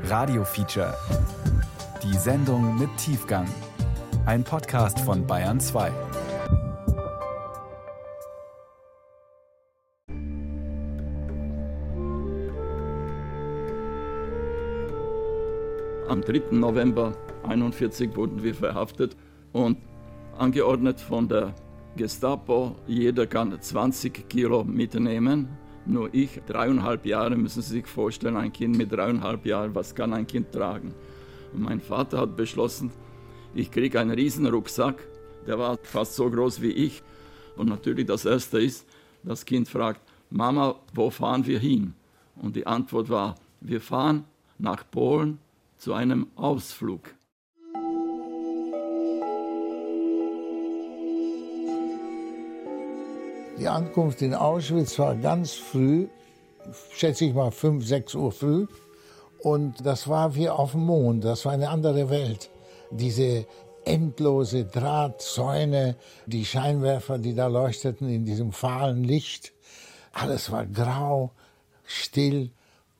Radio Feature. Die Sendung mit Tiefgang. Ein Podcast von Bayern 2. Am 3. November 1941 wurden wir verhaftet und angeordnet von der Gestapo, jeder kann 20 Kilo mitnehmen. Nur ich, dreieinhalb Jahre, müssen Sie sich vorstellen, ein Kind mit dreieinhalb Jahren, was kann ein Kind tragen? Und mein Vater hat beschlossen, ich kriege einen riesen Rucksack, der war fast so groß wie ich. Und natürlich das Erste ist, das Kind fragt, Mama, wo fahren wir hin? Und die Antwort war, wir fahren nach Polen zu einem Ausflug. Die Ankunft in Auschwitz war ganz früh, schätze ich mal 5, 6 Uhr früh. Und das war wie auf dem Mond, das war eine andere Welt. Diese endlose Drahtzäune, die Scheinwerfer, die da leuchteten in diesem fahlen Licht. Alles war grau, still.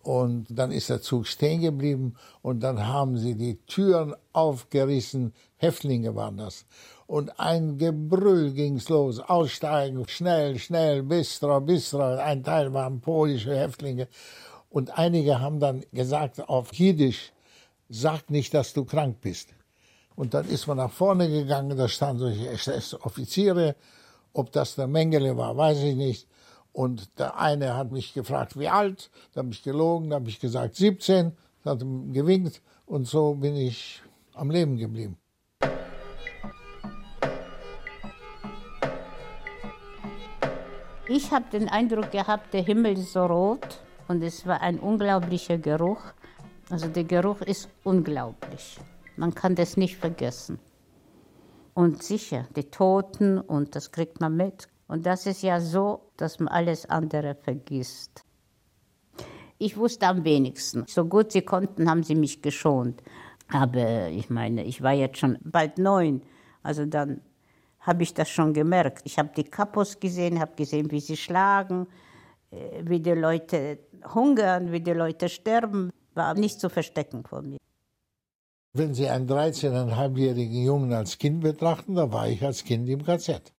Und dann ist der Zug stehen geblieben und dann haben sie die Türen aufgerissen. Häftlinge waren das. Und ein Gebrüll ging's los. Aussteigen, schnell, schnell, Bistra, Bistra. Ein Teil waren polische Häftlinge. Und einige haben dann gesagt auf Jiddisch, sag nicht, dass du krank bist. Und dann ist man nach vorne gegangen, da standen solche SS-Offiziere. Ob das der Mengele war, weiß ich nicht. Und der eine hat mich gefragt, wie alt? Da habe ich gelogen, da habe ich gesagt 17, hat ihm gewinkt und so bin ich am Leben geblieben. Ich habe den Eindruck gehabt, der Himmel ist so rot und es war ein unglaublicher Geruch. Also der Geruch ist unglaublich. Man kann das nicht vergessen. Und sicher, die Toten und das kriegt man mit. Und das ist ja so, dass man alles andere vergisst. Ich wusste am wenigsten. So gut sie konnten, haben sie mich geschont. Aber ich meine, ich war jetzt schon bald neun. Also dann habe ich das schon gemerkt. Ich habe die Kapos gesehen, habe gesehen, wie sie schlagen, äh, wie die Leute hungern, wie die Leute sterben. War nicht zu verstecken von mir. Wenn Sie einen 13,5-jährigen Jungen als Kind betrachten, da war ich als Kind im KZ.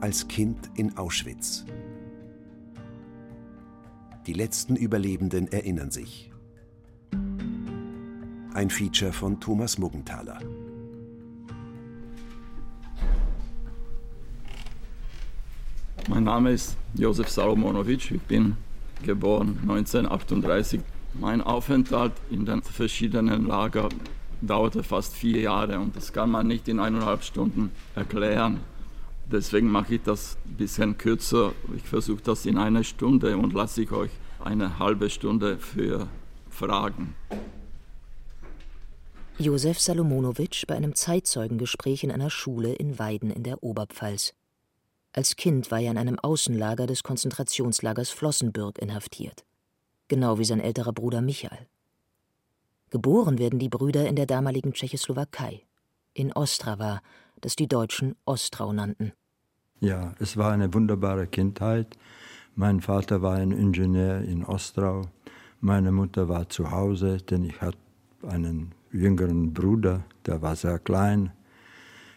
Als Kind in Auschwitz. Die letzten Überlebenden erinnern sich. Ein Feature von Thomas Muggenthaler. Mein Name ist Josef Salomonovic. Ich bin geboren 1938. Mein Aufenthalt in den verschiedenen Lagern dauerte fast vier Jahre und das kann man nicht in eineinhalb Stunden erklären. Deswegen mache ich das ein bisschen kürzer. Ich versuche das in einer Stunde und lasse ich euch eine halbe Stunde für Fragen. Josef Salomonowitsch bei einem Zeitzeugengespräch in einer Schule in Weiden in der Oberpfalz. Als Kind war er in einem Außenlager des Konzentrationslagers Flossenbürg inhaftiert. Genau wie sein älterer Bruder Michael. Geboren werden die Brüder in der damaligen Tschechoslowakei, in Ostrava, das die Deutschen Ostrau nannten. Ja, es war eine wunderbare Kindheit. Mein Vater war ein Ingenieur in Ostrau. Meine Mutter war zu Hause, denn ich hatte einen jüngeren Bruder, der war sehr klein.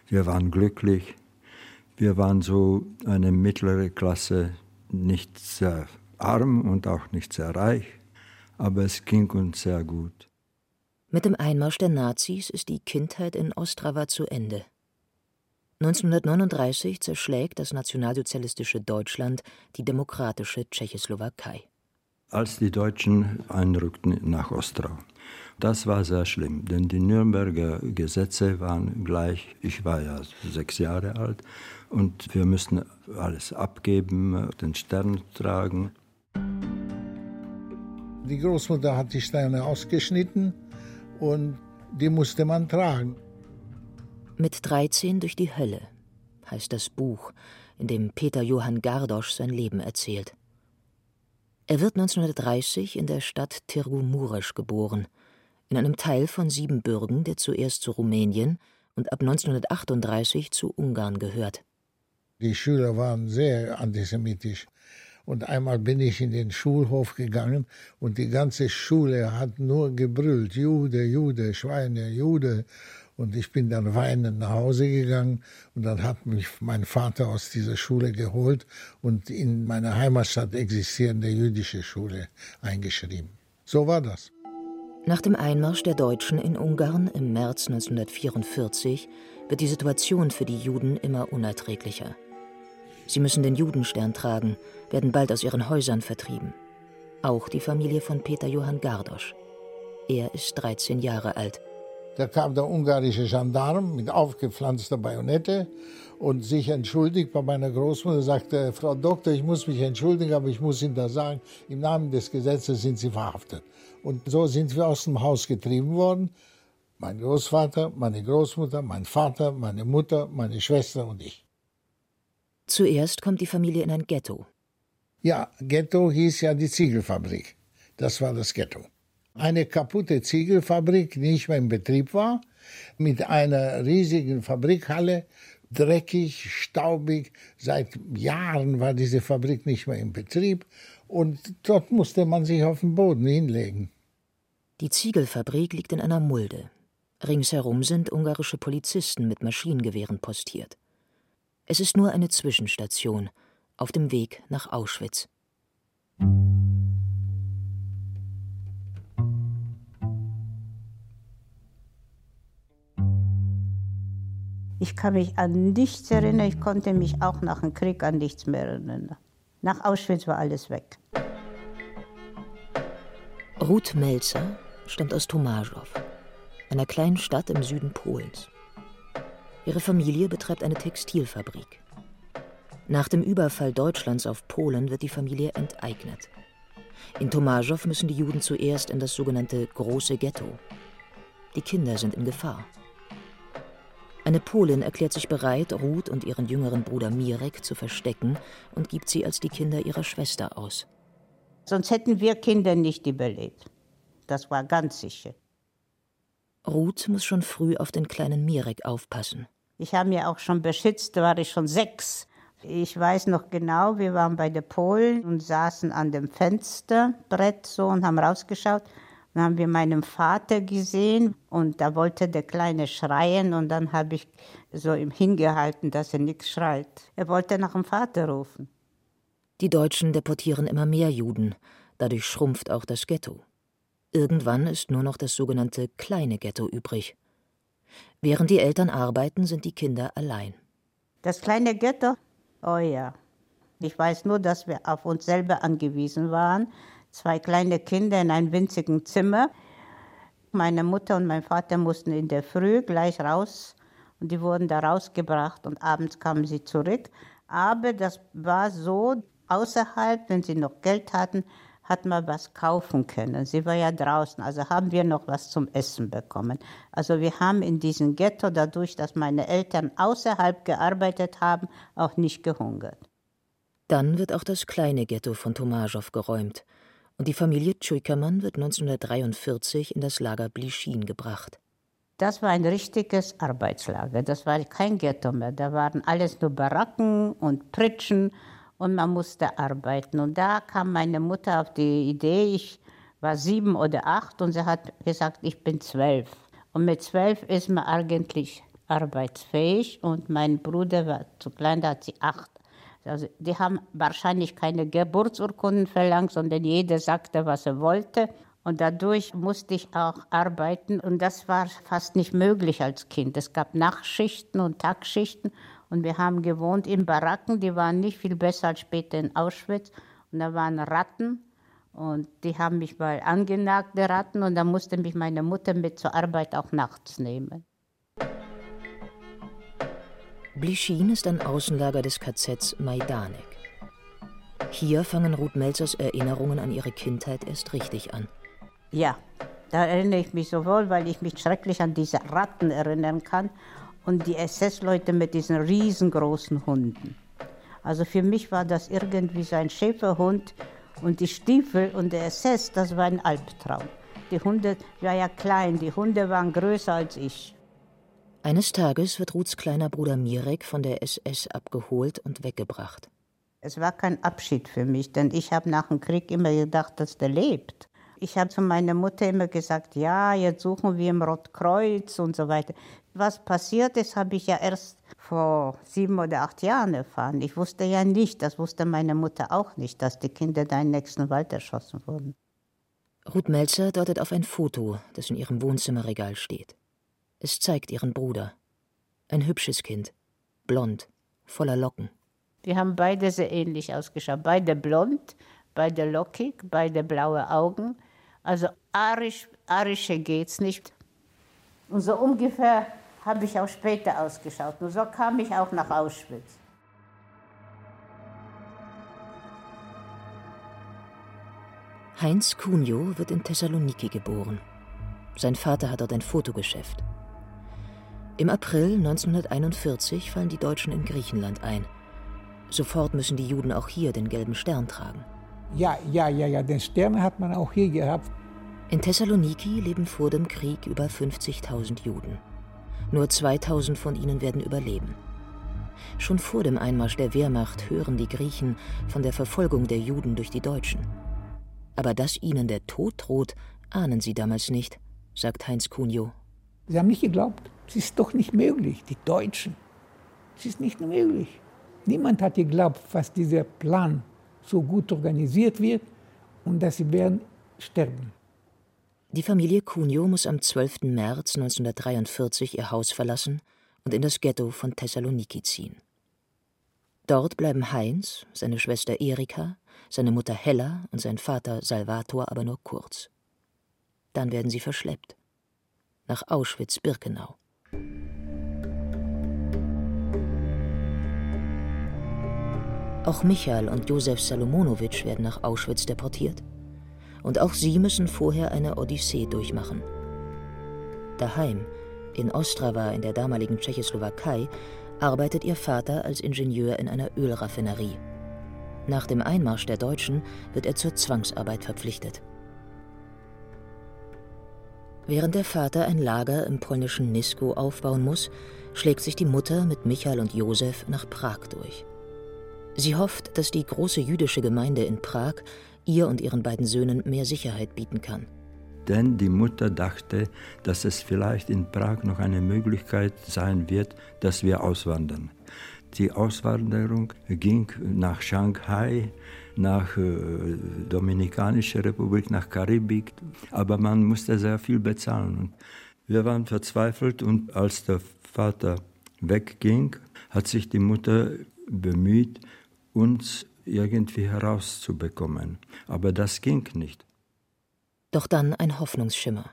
Wir waren glücklich. Wir waren so eine mittlere Klasse, nicht sehr arm und auch nicht sehr reich, aber es ging uns sehr gut. Mit dem Einmarsch der Nazis ist die Kindheit in Ostrava zu Ende. 1939 zerschlägt das nationalsozialistische Deutschland die demokratische Tschechoslowakei. Als die Deutschen einrückten nach Ostrau. Das war sehr schlimm, denn die Nürnberger Gesetze waren gleich, ich war ja sechs Jahre alt, und wir mussten alles abgeben, den Stern tragen. Die Großmutter hat die Sterne ausgeschnitten und die musste man tragen. Mit 13 durch die Hölle heißt das Buch, in dem Peter Johann Gardosch sein Leben erzählt. Er wird 1930 in der Stadt Tirgu-Muresch geboren, in einem Teil von Siebenbürgen, der zuerst zu Rumänien und ab 1938 zu Ungarn gehört. Die Schüler waren sehr antisemitisch Und einmal bin ich in den Schulhof gegangen und die ganze Schule hat nur gebrüllt, Jude, Jude, Schweine, Jude. Und ich bin dann weinend nach Hause gegangen und dann hat mich mein Vater aus dieser Schule geholt und in meiner Heimatstadt existierende jüdische Schule eingeschrieben. So war das. Nach dem Einmarsch der Deutschen in Ungarn im März 1944 wird die Situation für die Juden immer unerträglicher. Sie müssen den Judenstern tragen, werden bald aus ihren Häusern vertrieben. Auch die Familie von Peter Johann Gardosch. Er ist 13 Jahre alt. Da kam der ungarische Gendarm mit aufgepflanzter Bajonette und sich entschuldigt bei meiner Großmutter, sagte, Frau Doktor, ich muss mich entschuldigen, aber ich muss Ihnen da sagen, im Namen des Gesetzes sind Sie verhaftet. Und so sind wir aus dem Haus getrieben worden. Mein Großvater, meine Großmutter, mein Vater, meine Mutter, meine Schwester und ich. Zuerst kommt die Familie in ein Ghetto. Ja, Ghetto hieß ja die Ziegelfabrik. Das war das Ghetto. Eine kaputte Ziegelfabrik, die nicht mehr in Betrieb war, mit einer riesigen Fabrikhalle, dreckig, staubig. Seit Jahren war diese Fabrik nicht mehr in Betrieb und dort musste man sich auf den Boden hinlegen. Die Ziegelfabrik liegt in einer Mulde. Ringsherum sind ungarische Polizisten mit Maschinengewehren postiert. Es ist nur eine Zwischenstation auf dem Weg nach Auschwitz. Ich kann mich an nichts erinnern. Ich konnte mich auch nach dem Krieg an nichts mehr erinnern. Nach Auschwitz war alles weg. Ruth Melzer stammt aus Tomaszow, einer kleinen Stadt im Süden Polens. Ihre Familie betreibt eine Textilfabrik. Nach dem Überfall Deutschlands auf Polen wird die Familie enteignet. In Tomaszow müssen die Juden zuerst in das sogenannte große Ghetto. Die Kinder sind in Gefahr. Eine Polin erklärt sich bereit, Ruth und ihren jüngeren Bruder Mirek zu verstecken und gibt sie als die Kinder ihrer Schwester aus. Sonst hätten wir Kinder nicht überlebt. Das war ganz sicher. Ruth muss schon früh auf den kleinen Mirek aufpassen. Ich habe mir auch schon beschützt, da war ich schon sechs. Ich weiß noch genau, wir waren bei den Polen und saßen an dem Fensterbrett so und haben rausgeschaut. Dann haben wir meinen Vater gesehen und da wollte der Kleine schreien und dann habe ich so ihm hingehalten, dass er nichts schreit. Er wollte nach dem Vater rufen. Die Deutschen deportieren immer mehr Juden, dadurch schrumpft auch das Ghetto. Irgendwann ist nur noch das sogenannte kleine Ghetto übrig. Während die Eltern arbeiten, sind die Kinder allein. Das kleine Ghetto? Oh ja. Ich weiß nur, dass wir auf uns selber angewiesen waren zwei kleine Kinder in einem winzigen Zimmer. Meine Mutter und mein Vater mussten in der Früh gleich raus und die wurden da rausgebracht und abends kamen sie zurück. Aber das war so, außerhalb, wenn sie noch Geld hatten, hat man was kaufen können. Sie war ja draußen, also haben wir noch was zum Essen bekommen. Also wir haben in diesem Ghetto, dadurch, dass meine Eltern außerhalb gearbeitet haben, auch nicht gehungert. Dann wird auch das kleine Ghetto von Tomaschow geräumt und die Familie Tschujkermann wird 1943 in das Lager Blischin gebracht. Das war ein richtiges Arbeitslager. Das war kein Ghetto mehr. Da waren alles nur Baracken und Pritschen und man musste arbeiten. Und da kam meine Mutter auf die Idee, ich war sieben oder acht und sie hat gesagt, ich bin zwölf. Und mit zwölf ist man eigentlich arbeitsfähig und mein Bruder war zu klein, da hat sie acht. Also die haben wahrscheinlich keine Geburtsurkunden verlangt, sondern jeder sagte, was er wollte. Und dadurch musste ich auch arbeiten und das war fast nicht möglich als Kind. Es gab Nachtschichten und Tagschichten und wir haben gewohnt in Baracken, die waren nicht viel besser als später in Auschwitz. Und da waren Ratten und die haben mich mal angenagt, die Ratten, und da musste mich meine Mutter mit zur Arbeit auch nachts nehmen. Blischin ist ein Außenlager des KZs Majdanek. Hier fangen Ruth Melzers Erinnerungen an ihre Kindheit erst richtig an. Ja, da erinnere ich mich so wohl, weil ich mich schrecklich an diese Ratten erinnern kann und die SS-Leute mit diesen riesengroßen Hunden. Also für mich war das irgendwie so ein Schäferhund und die Stiefel und der SS, das war ein Albtraum. Die Hunde, war ja klein, die Hunde waren größer als ich. Eines Tages wird Ruths kleiner Bruder Mirek von der SS abgeholt und weggebracht. Es war kein Abschied für mich, denn ich habe nach dem Krieg immer gedacht, dass der lebt. Ich habe zu meiner Mutter immer gesagt, ja, jetzt suchen wir im Rotkreuz und so weiter. Was passiert ist, habe ich ja erst vor sieben oder acht Jahren erfahren. Ich wusste ja nicht, das wusste meine Mutter auch nicht, dass die Kinder da im nächsten Wald erschossen wurden. Ruth Melzer deutet auf ein Foto, das in ihrem Wohnzimmerregal steht. Es zeigt ihren Bruder. Ein hübsches Kind, blond, voller Locken. Wir haben beide sehr ähnlich ausgeschaut. Beide blond, beide lockig, beide blaue Augen. Also arisch, arische geht's nicht. Und so ungefähr habe ich auch später ausgeschaut. Und so kam ich auch nach Auschwitz. Heinz Cunio wird in Thessaloniki geboren. Sein Vater hat dort ein Fotogeschäft. Im April 1941 fallen die Deutschen in Griechenland ein. Sofort müssen die Juden auch hier den gelben Stern tragen. Ja, ja, ja, ja, den Stern hat man auch hier gehabt. In Thessaloniki leben vor dem Krieg über 50.000 Juden. Nur 2000 von ihnen werden überleben. Schon vor dem Einmarsch der Wehrmacht hören die Griechen von der Verfolgung der Juden durch die Deutschen. Aber dass ihnen der Tod droht, ahnen sie damals nicht, sagt Heinz Cunio. Sie haben nicht geglaubt, es ist doch nicht möglich, die Deutschen. Es ist nicht möglich. Niemand hat geglaubt, was dieser Plan so gut organisiert wird und dass sie werden sterben. Die Familie Cunio muss am 12. März 1943 ihr Haus verlassen und in das Ghetto von Thessaloniki ziehen. Dort bleiben Heinz, seine Schwester Erika, seine Mutter Hella und sein Vater Salvator aber nur kurz. Dann werden sie verschleppt. Nach Auschwitz-Birkenau. Auch Michael und Josef Salomonowitsch werden nach Auschwitz deportiert. Und auch sie müssen vorher eine Odyssee durchmachen. Daheim, in Ostrava in der damaligen Tschechoslowakei, arbeitet ihr Vater als Ingenieur in einer Ölraffinerie. Nach dem Einmarsch der Deutschen wird er zur Zwangsarbeit verpflichtet. Während der Vater ein Lager im polnischen Nisko aufbauen muss, schlägt sich die Mutter mit Michael und Josef nach Prag durch. Sie hofft, dass die große jüdische Gemeinde in Prag ihr und ihren beiden Söhnen mehr Sicherheit bieten kann. Denn die Mutter dachte, dass es vielleicht in Prag noch eine Möglichkeit sein wird, dass wir auswandern. Die Auswanderung ging nach Shanghai, nach äh, Dominikanische Republik, nach Karibik, aber man musste sehr viel bezahlen. Wir waren verzweifelt und als der Vater wegging, hat sich die Mutter bemüht, uns irgendwie herauszubekommen. Aber das ging nicht. Doch dann ein Hoffnungsschimmer.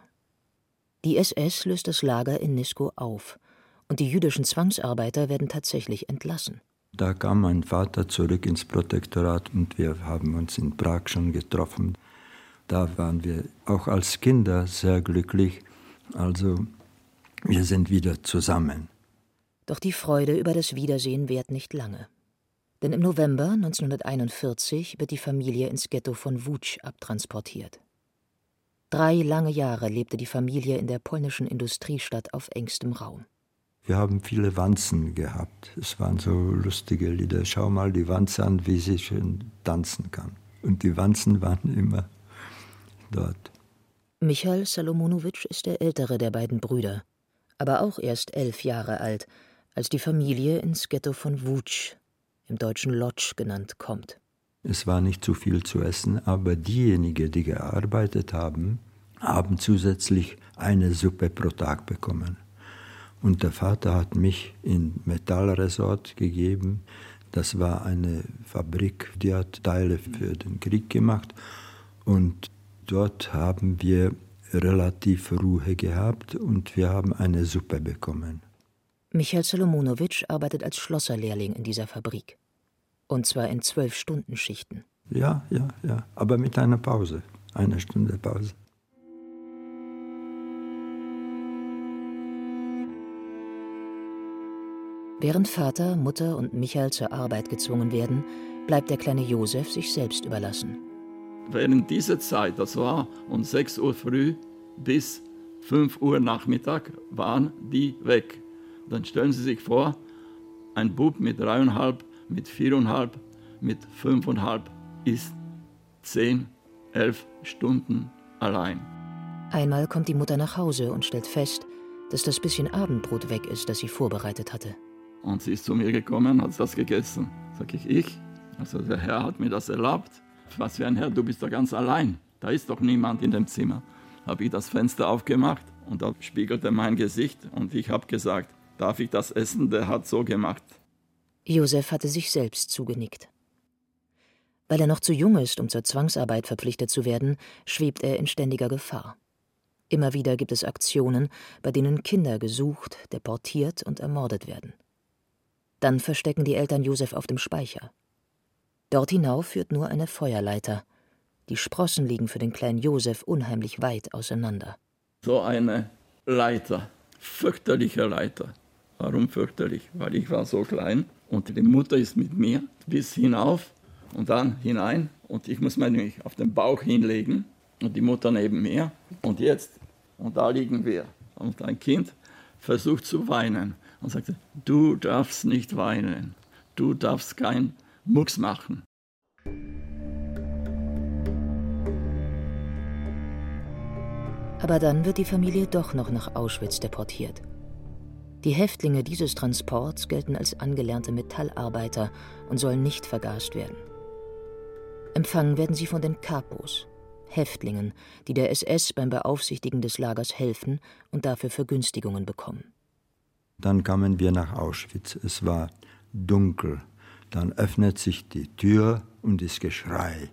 Die SS löst das Lager in Nisko auf und die jüdischen Zwangsarbeiter werden tatsächlich entlassen. Da kam mein Vater zurück ins Protektorat und wir haben uns in Prag schon getroffen. Da waren wir auch als Kinder sehr glücklich. Also wir sind wieder zusammen. Doch die Freude über das Wiedersehen währt nicht lange. Denn im November 1941 wird die Familie ins Ghetto von Wutsch abtransportiert. Drei lange Jahre lebte die Familie in der polnischen Industriestadt auf engstem Raum. Wir haben viele Wanzen gehabt. Es waren so lustige Lieder. Schau mal die Wanze an, wie sie schön tanzen kann. Und die Wanzen waren immer dort. Michael Salomonowitsch ist der ältere der beiden Brüder, aber auch erst elf Jahre alt, als die Familie ins Ghetto von Wutsch im deutschen Lodge genannt, kommt. Es war nicht zu viel zu essen, aber diejenigen, die gearbeitet haben, haben zusätzlich eine Suppe pro Tag bekommen. Und der Vater hat mich in Metallresort gegeben. Das war eine Fabrik, die hat Teile für den Krieg gemacht. Und dort haben wir relativ Ruhe gehabt und wir haben eine Suppe bekommen. Michael Solomonowitsch arbeitet als Schlosserlehrling in dieser Fabrik. Und zwar in zwölf Stunden Schichten. Ja, ja, ja. Aber mit einer Pause. Eine Stunde Pause. Während Vater, Mutter und Michael zur Arbeit gezwungen werden, bleibt der kleine Josef sich selbst überlassen. Während dieser Zeit, das war um 6 Uhr früh bis 5 Uhr Nachmittag, waren die weg. Dann stellen Sie sich vor, ein Bub mit dreieinhalb, mit viereinhalb, mit fünfeinhalb ist zehn, elf Stunden allein. Einmal kommt die Mutter nach Hause und stellt fest, dass das bisschen Abendbrot weg ist, das sie vorbereitet hatte. Und sie ist zu mir gekommen, hat das gegessen. Sag ich, ich? Also der Herr hat mir das erlaubt. Was für ein Herr, du bist da ganz allein. Da ist doch niemand in dem Zimmer. Habe ich das Fenster aufgemacht und da spiegelte mein Gesicht und ich habe gesagt, darf ich das essen? Der hat so gemacht. Josef hatte sich selbst zugenickt. Weil er noch zu jung ist, um zur Zwangsarbeit verpflichtet zu werden, schwebt er in ständiger Gefahr. Immer wieder gibt es Aktionen, bei denen Kinder gesucht, deportiert und ermordet werden. Dann verstecken die Eltern Josef auf dem Speicher. Dort hinauf führt nur eine Feuerleiter. Die Sprossen liegen für den kleinen Josef unheimlich weit auseinander. So eine Leiter, fürchterliche Leiter. Warum fürchterlich? Weil ich war so klein und die Mutter ist mit mir bis hinauf und dann hinein und ich muss mich auf den Bauch hinlegen und die Mutter neben mir. Und jetzt, und da liegen wir. Und ein Kind versucht zu weinen und sagt, du darfst nicht weinen, du darfst kein Mucks machen. Aber dann wird die Familie doch noch nach Auschwitz deportiert. Die Häftlinge dieses Transports gelten als angelernte Metallarbeiter und sollen nicht vergast werden. Empfangen werden sie von den Kapos, Häftlingen, die der SS beim Beaufsichtigen des Lagers helfen und dafür Vergünstigungen bekommen. Dann kamen wir nach Auschwitz. Es war dunkel. Dann öffnet sich die Tür und das Geschrei.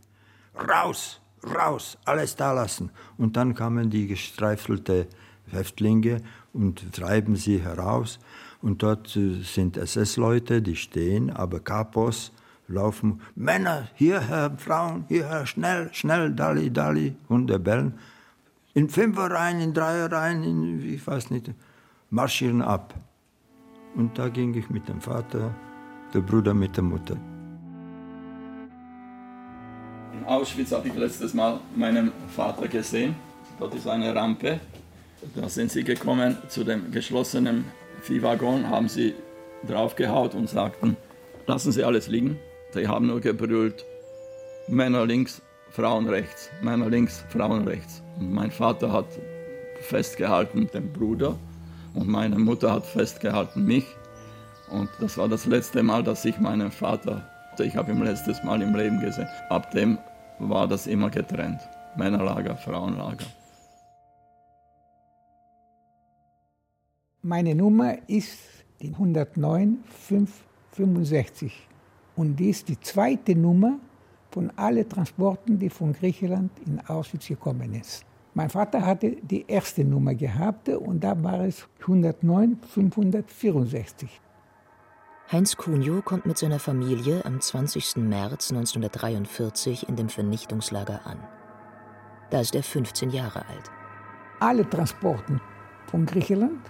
Raus, raus, alles da lassen. Und dann kamen die gestreifelte Häftlinge und treiben sie heraus. Und dort äh, sind SS-Leute, die stehen, aber Kapos laufen. Männer, hierher, Frauen, hierher, schnell, schnell, Dali, Dali, Hunde bellen. In Fünfer rein, in Dreier rein, in, ich weiß nicht, marschieren ab. Und da ging ich mit dem Vater, der Bruder mit der Mutter. In Auschwitz habe ich letztes Mal meinen Vater gesehen. Dort ist eine Rampe. Da sind sie gekommen zu dem geschlossenen Viehwaggon, haben sie draufgehaut und sagten, lassen Sie alles liegen. Sie haben nur gebrüllt, Männer links, Frauen rechts, Männer links, Frauen rechts. Und mein Vater hat festgehalten den Bruder und meine Mutter hat festgehalten mich. Und das war das letzte Mal, dass ich meinen Vater, ich habe ihn letztes Mal im Leben gesehen. Ab dem war das immer getrennt. Männerlager, Frauenlager. Meine Nummer ist die 109 565 und die ist die zweite Nummer von allen Transporten, die von Griechenland in Auschwitz gekommen sind. Mein Vater hatte die erste Nummer gehabt und da war es 109 564. Heinz Cunio kommt mit seiner Familie am 20. März 1943 in dem Vernichtungslager an. Da ist er 15 Jahre alt. Alle Transporten von Griechenland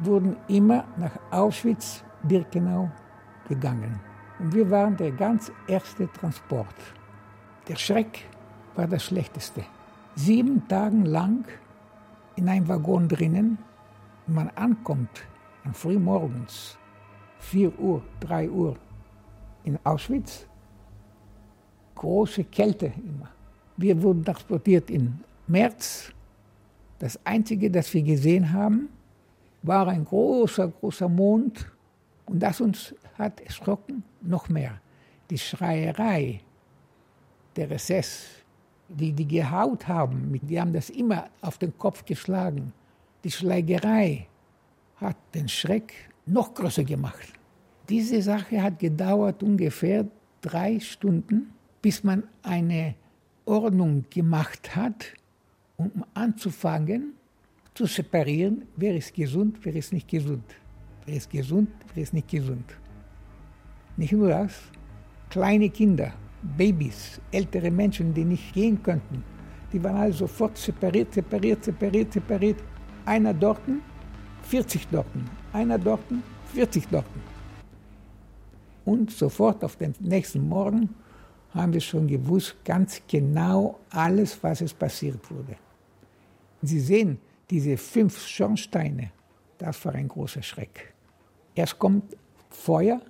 wurden immer nach Auschwitz-Birkenau gegangen. Und wir waren der ganz erste Transport. Der Schreck war das Schlechteste sieben Tage lang in einem Waggon drinnen. Man ankommt am frühmorgens, 4 Uhr, 3 Uhr in Auschwitz. Große Kälte immer. Wir wurden transportiert im März. Das Einzige, das wir gesehen haben, war ein großer, großer Mond. Und das uns hat erschrocken noch mehr. Die Schreierei der SS, die die gehaut haben, die haben das immer auf den Kopf geschlagen. Die Schlägerei hat den Schreck noch größer gemacht. Diese Sache hat gedauert ungefähr drei Stunden, bis man eine Ordnung gemacht hat, um anzufangen zu separieren, wer ist gesund, wer ist nicht gesund. Wer ist gesund, wer ist nicht gesund. Nicht nur das, kleine Kinder Babys, ältere Menschen, die nicht gehen könnten. Die waren alle sofort separiert, separiert, separiert, separiert. Einer dort, 40 dort, einer dort, 40 dort. Und sofort auf den nächsten Morgen haben wir schon gewusst, ganz genau alles, was es passiert wurde. Sie sehen diese fünf Schornsteine, das war ein großer Schreck. Erst kommt Feuer,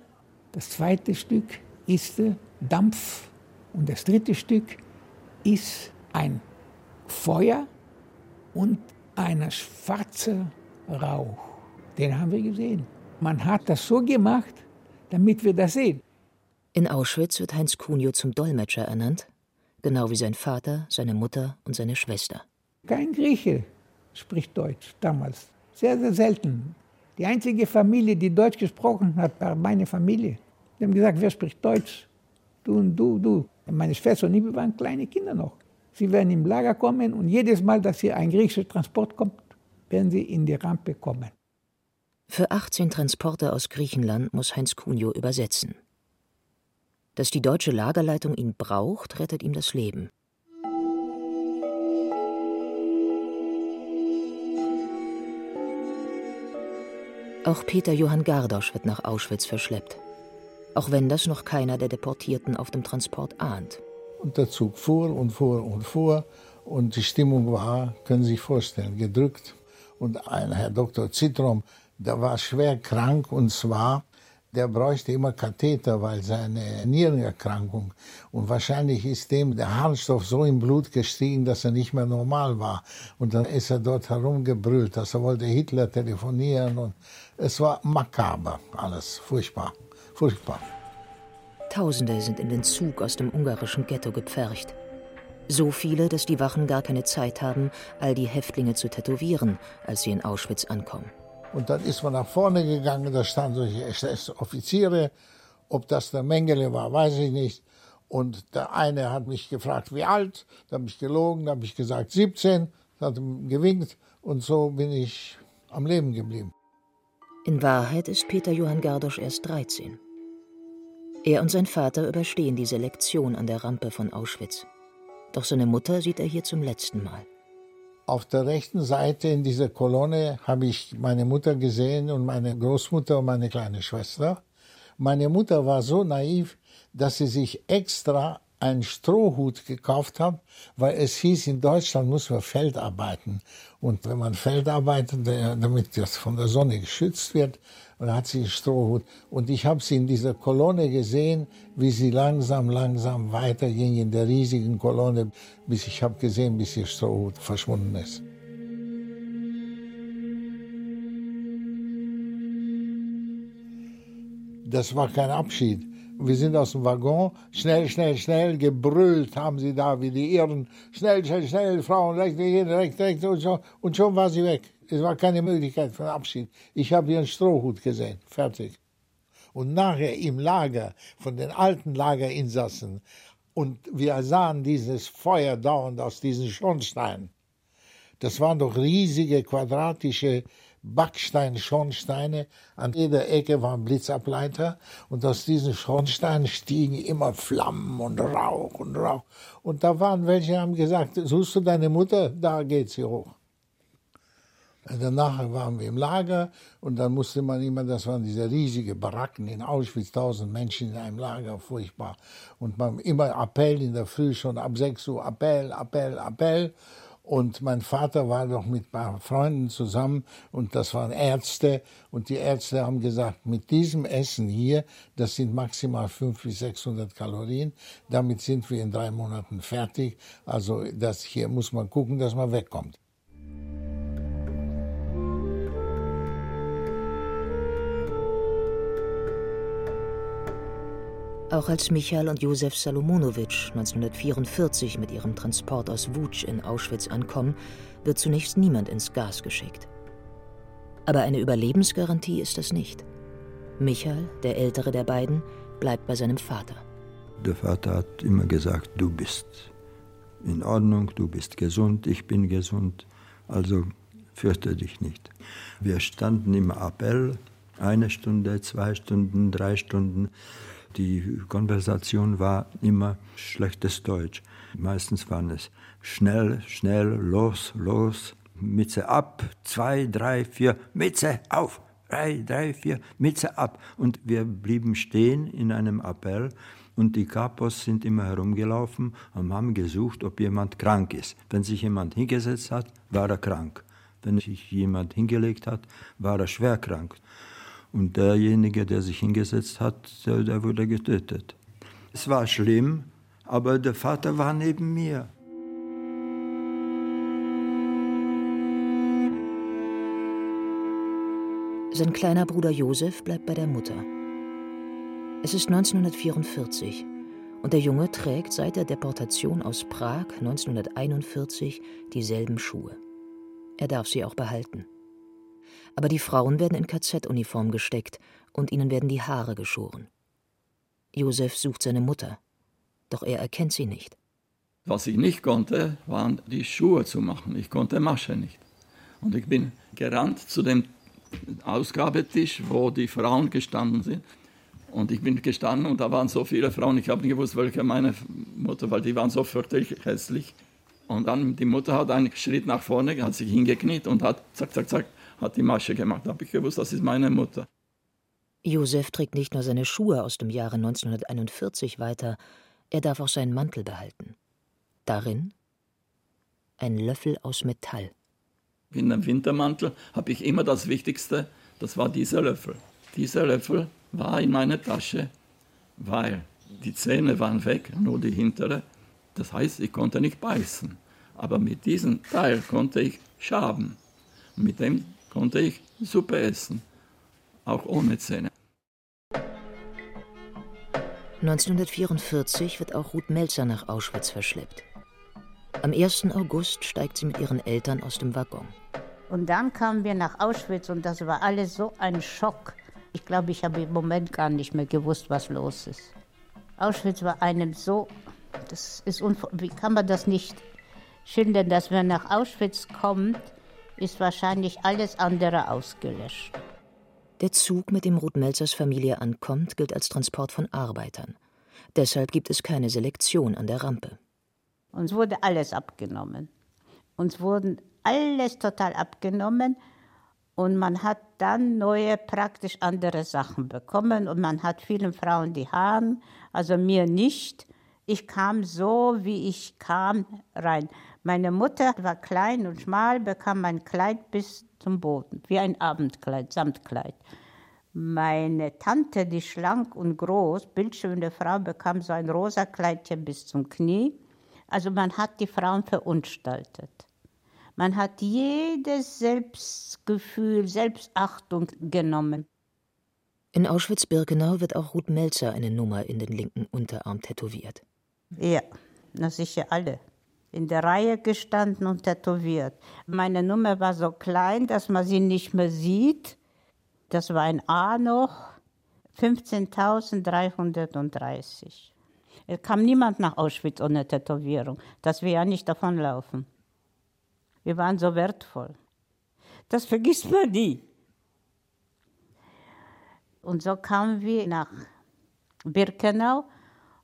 das zweite Stück ist Dampf und das dritte Stück ist ein Feuer und ein schwarzer Rauch. Den haben wir gesehen. Man hat das so gemacht, damit wir das sehen. In Auschwitz wird Heinz Kunio zum Dolmetscher ernannt, genau wie sein Vater, seine Mutter und seine Schwester. Kein Grieche spricht Deutsch damals. Sehr, sehr selten. Die einzige Familie, die Deutsch gesprochen hat, war meine Familie. Die haben gesagt, wer spricht Deutsch? Du und du, du. Meine Schwester und ich, waren kleine Kinder noch. Sie werden im Lager kommen und jedes Mal, dass hier ein griechischer Transport kommt, werden sie in die Rampe kommen. Für 18 Transporte aus Griechenland muss Heinz Cunio übersetzen. Dass die deutsche Lagerleitung ihn braucht, rettet ihm das Leben. Auch Peter Johann Gardosch wird nach Auschwitz verschleppt. Auch wenn das noch keiner der Deportierten auf dem Transport ahnt. Und der Zug fuhr und fuhr und fuhr und die Stimmung war, können Sie sich vorstellen, gedrückt. Und ein Herr Dr. Zitrom, der war schwer krank und zwar, der bräuchte immer Katheter, weil seine Nierenerkrankung und wahrscheinlich ist dem der Harnstoff so im Blut gestiegen, dass er nicht mehr normal war. Und dann ist er dort herumgebrüllt, dass er wollte Hitler telefonieren und es war makaber alles, furchtbar, furchtbar. Tausende sind in den Zug aus dem ungarischen Ghetto gepfercht. So viele, dass die Wachen gar keine Zeit haben, all die Häftlinge zu tätowieren, als sie in Auschwitz ankommen. Und dann ist man nach vorne gegangen, da standen solche SS-Offiziere. Ob das der Mengele war, weiß ich nicht. Und der eine hat mich gefragt, wie alt. Da habe ich gelogen, da habe ich gesagt 17, hat ihm gewinkt und so bin ich am Leben geblieben. In Wahrheit ist Peter Johann Gardosch erst 13. Er und sein Vater überstehen die Selektion an der Rampe von Auschwitz. Doch seine Mutter sieht er hier zum letzten Mal. Auf der rechten Seite in dieser Kolonne habe ich meine Mutter gesehen und meine Großmutter und meine kleine Schwester. Meine Mutter war so naiv, dass sie sich extra einen Strohhut gekauft habe, weil es hieß, in Deutschland muss man Feld arbeiten. Und wenn man Feld arbeitet, damit das von der Sonne geschützt wird, dann hat sie einen Strohhut. Und ich habe sie in dieser Kolonne gesehen, wie sie langsam, langsam weiterging in der riesigen Kolonne, bis ich habe gesehen, bis ihr Strohhut verschwunden ist. Das war kein Abschied. Wir sind aus dem Waggon, schnell, schnell, schnell, gebrüllt haben sie da wie die Irren. Schnell, schnell, schnell, Frauen, rechts, rechts, rechts, und schon, und schon war sie weg. Es war keine Möglichkeit für Abschied. Ich habe ihren Strohhut gesehen, fertig. Und nachher im Lager von den alten Lagerinsassen und wir sahen dieses Feuer dauernd aus diesen Schornsteinen. Das waren doch riesige quadratische Backsteinschornsteine. An jeder Ecke waren Blitzableiter und aus diesen Schornsteinen stiegen immer Flammen und Rauch und Rauch. Und da waren welche, haben gesagt, suchst du deine Mutter? Da geht sie hoch. Danach waren wir im Lager und dann musste man immer, das waren diese riesigen Baracken in Auschwitz, tausend Menschen in einem Lager, furchtbar. Und man immer Appell in der Früh schon ab 6 Uhr, Appell, Appell, Appell. Und mein Vater war doch mit ein paar Freunden zusammen und das waren Ärzte. Und die Ärzte haben gesagt, mit diesem Essen hier, das sind maximal 500 bis 600 Kalorien. Damit sind wir in drei Monaten fertig. Also das hier muss man gucken, dass man wegkommt. Auch als Michael und Josef Salomonowitsch 1944 mit ihrem Transport aus Wutsch in Auschwitz ankommen, wird zunächst niemand ins Gas geschickt. Aber eine Überlebensgarantie ist das nicht. Michael, der ältere der beiden, bleibt bei seinem Vater. Der Vater hat immer gesagt, du bist in Ordnung, du bist gesund, ich bin gesund, also fürchte dich nicht. Wir standen im Appell, eine Stunde, zwei Stunden, drei Stunden. Die Konversation war immer schlechtes Deutsch. Meistens waren es schnell, schnell, los, los, Mütze ab, zwei, drei, vier, Mütze auf, drei, drei, vier, Mütze ab. Und wir blieben stehen in einem Appell und die Kapos sind immer herumgelaufen und haben gesucht, ob jemand krank ist. Wenn sich jemand hingesetzt hat, war er krank. Wenn sich jemand hingelegt hat, war er schwer krank. Und derjenige, der sich hingesetzt hat, der, der wurde getötet. Es war schlimm, aber der Vater war neben mir. Sein kleiner Bruder Josef bleibt bei der Mutter. Es ist 1944 und der Junge trägt seit der Deportation aus Prag 1941 dieselben Schuhe. Er darf sie auch behalten. Aber die Frauen werden in KZ-Uniform gesteckt und ihnen werden die Haare geschoren. Josef sucht seine Mutter, doch er erkennt sie nicht. Was ich nicht konnte, waren die Schuhe zu machen. Ich konnte Masche nicht. Und ich bin gerannt zu dem Ausgabetisch, wo die Frauen gestanden sind. Und ich bin gestanden und da waren so viele Frauen, ich habe nicht gewusst, welche meine Mutter, weil die waren so fürchterlich hässlich. Und dann die Mutter hat einen Schritt nach vorne, hat sich hingekniet und hat zack, zack, zack, hat die Masche gemacht. Da habe ich gewusst, das ist meine Mutter. Josef trägt nicht nur seine Schuhe aus dem Jahre 1941 weiter, er darf auch seinen Mantel behalten. Darin ein Löffel aus Metall. In dem Wintermantel habe ich immer das Wichtigste, das war dieser Löffel. Dieser Löffel war in meiner Tasche, weil die Zähne waren weg, nur die hintere. Das heißt, ich konnte nicht beißen. Aber mit diesem Teil konnte ich schaben. Mit dem konnte ich Suppe essen, auch ohne Zähne. 1944 wird auch Ruth Melzer nach Auschwitz verschleppt. Am 1. August steigt sie mit ihren Eltern aus dem Waggon. Und dann kamen wir nach Auschwitz und das war alles so ein Schock. Ich glaube, ich habe im Moment gar nicht mehr gewusst, was los ist. Auschwitz war einem so, das ist wie kann man das nicht schildern, dass man nach Auschwitz kommt, ist wahrscheinlich alles andere ausgelöscht. Der Zug, mit dem Ruth Melzers Familie ankommt, gilt als Transport von Arbeitern. Deshalb gibt es keine Selektion an der Rampe. Uns wurde alles abgenommen. Uns wurden alles total abgenommen und man hat dann neue, praktisch andere Sachen bekommen und man hat vielen Frauen die Haare, also mir nicht. Ich kam so, wie ich kam, rein. Meine Mutter war klein und schmal, bekam mein Kleid bis zum Boden, wie ein Abendkleid, Samtkleid. Meine Tante, die schlank und groß, bildschöne Frau, bekam so ein rosa Kleidchen bis zum Knie. Also man hat die Frauen verunstaltet. Man hat jedes Selbstgefühl, Selbstachtung genommen. In Auschwitz-Birkenau wird auch Ruth Melzer eine Nummer in den linken Unterarm tätowiert. Ja, das sicher alle. In der Reihe gestanden und tätowiert. Meine Nummer war so klein, dass man sie nicht mehr sieht. Das war ein A noch. 15.330. Es kam niemand nach Auschwitz ohne Tätowierung, dass wir ja nicht davonlaufen. Wir waren so wertvoll. Das vergisst man nie. Und so kamen wir nach Birkenau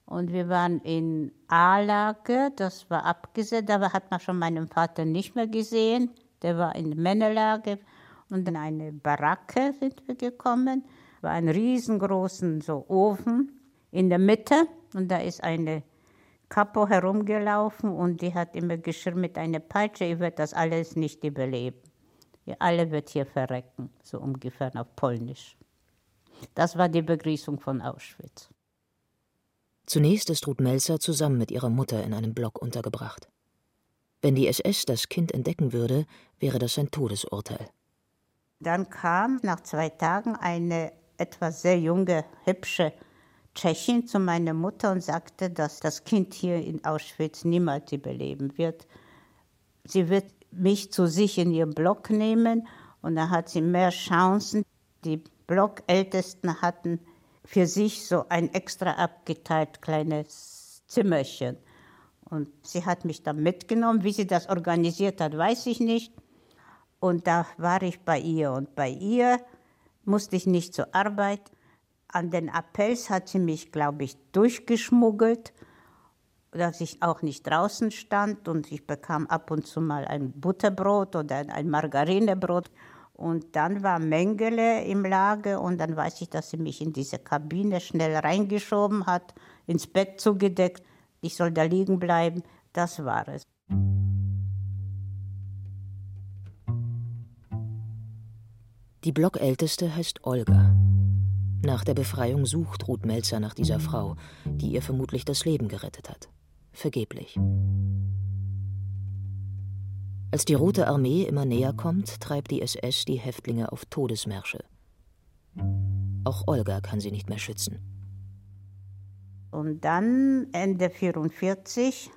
und wir waren in A-Lage, das war abgesetzt, da hat man schon meinen Vater nicht mehr gesehen. Der war in Männerlage und in eine Baracke sind wir gekommen. War ein riesengroßen so Ofen in der Mitte und da ist eine Kapo herumgelaufen und die hat immer geschrien mit einer Peitsche, ihr werdet das alles nicht überleben. Ihr alle wird hier verrecken, so ungefähr auf Polnisch. Das war die Begrüßung von Auschwitz. Zunächst ist Ruth Melzer zusammen mit ihrer Mutter in einem Block untergebracht. Wenn die SS das Kind entdecken würde, wäre das ein Todesurteil. Dann kam nach zwei Tagen eine etwas sehr junge, hübsche Tschechin zu meiner Mutter und sagte, dass das Kind hier in Auschwitz niemals überleben wird. Sie wird mich zu sich in ihren Block nehmen und da hat sie mehr Chancen. Die Blockältesten hatten für sich so ein extra abgeteilt kleines Zimmerchen. Und sie hat mich dann mitgenommen. Wie sie das organisiert hat, weiß ich nicht. Und da war ich bei ihr. Und bei ihr musste ich nicht zur Arbeit an den Appells hat sie mich, glaube ich, durchgeschmuggelt, dass ich auch nicht draußen stand und ich bekam ab und zu mal ein Butterbrot oder ein Margarinebrot. Und dann war Mengele im Lager und dann weiß ich, dass sie mich in diese Kabine schnell reingeschoben hat, ins Bett zugedeckt. Ich soll da liegen bleiben. Das war es. Die Blockälteste heißt Olga. Nach der Befreiung sucht Ruth Melzer nach dieser Frau, die ihr vermutlich das Leben gerettet hat. Vergeblich. Als die Rote Armee immer näher kommt, treibt die SS die Häftlinge auf Todesmärsche. Auch Olga kann sie nicht mehr schützen. Und dann Ende 1944,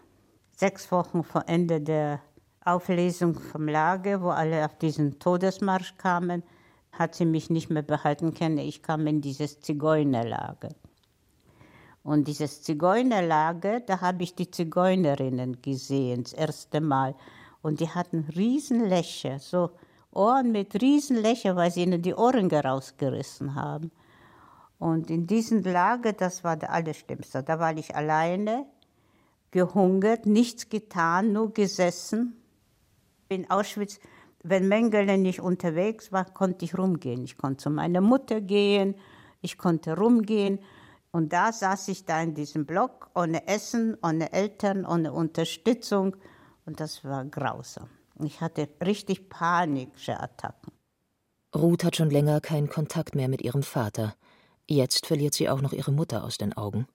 sechs Wochen vor Ende der Auflesung vom Lager, wo alle auf diesen Todesmarsch kamen, hat sie mich nicht mehr behalten können. Ich kam in dieses Zigeunerlager. Und dieses Zigeunerlager, da habe ich die Zigeunerinnen gesehen, das erste Mal. Und die hatten Riesenlöcher, so Ohren mit Riesenlöcher, weil sie ihnen die Ohren rausgerissen haben. Und in diesem Lager, das war der Allerschlimmste. Da war ich alleine, gehungert, nichts getan, nur gesessen. In Auschwitz, wenn Mengele nicht unterwegs war, konnte ich rumgehen. Ich konnte zu meiner Mutter gehen, ich konnte rumgehen. Und da saß ich da in diesem Block, ohne Essen, ohne Eltern, ohne Unterstützung. Und das war grausam. Ich hatte richtig panische Attacken. Ruth hat schon länger keinen Kontakt mehr mit ihrem Vater. Jetzt verliert sie auch noch ihre Mutter aus den Augen.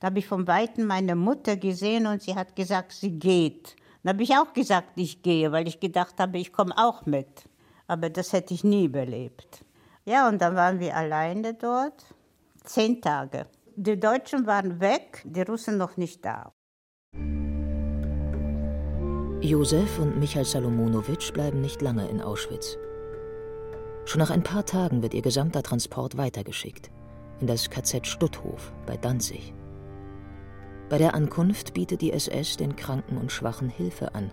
Da habe ich von Weitem meine Mutter gesehen und sie hat gesagt, sie geht. Dann habe ich auch gesagt, ich gehe, weil ich gedacht habe, ich komme auch mit. Aber das hätte ich nie überlebt. Ja, und dann waren wir alleine dort. Zehn Tage. Die Deutschen waren weg, die Russen noch nicht da. Josef und Michael Salomonowitsch bleiben nicht lange in Auschwitz. Schon nach ein paar Tagen wird ihr gesamter Transport weitergeschickt in das KZ Stutthof bei Danzig. Bei der Ankunft bietet die SS den Kranken und Schwachen Hilfe an.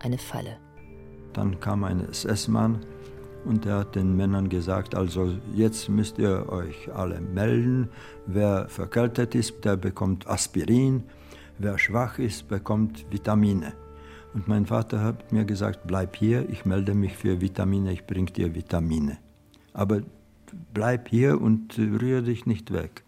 Eine Falle. Dann kam ein SS-Mann und er hat den Männern gesagt, also jetzt müsst ihr euch alle melden. Wer verkältet ist, der bekommt Aspirin. Wer schwach ist, bekommt Vitamine. Und mein Vater hat mir gesagt, bleib hier, ich melde mich für Vitamine, ich bring dir Vitamine. Aber bleib hier und rühre dich nicht weg.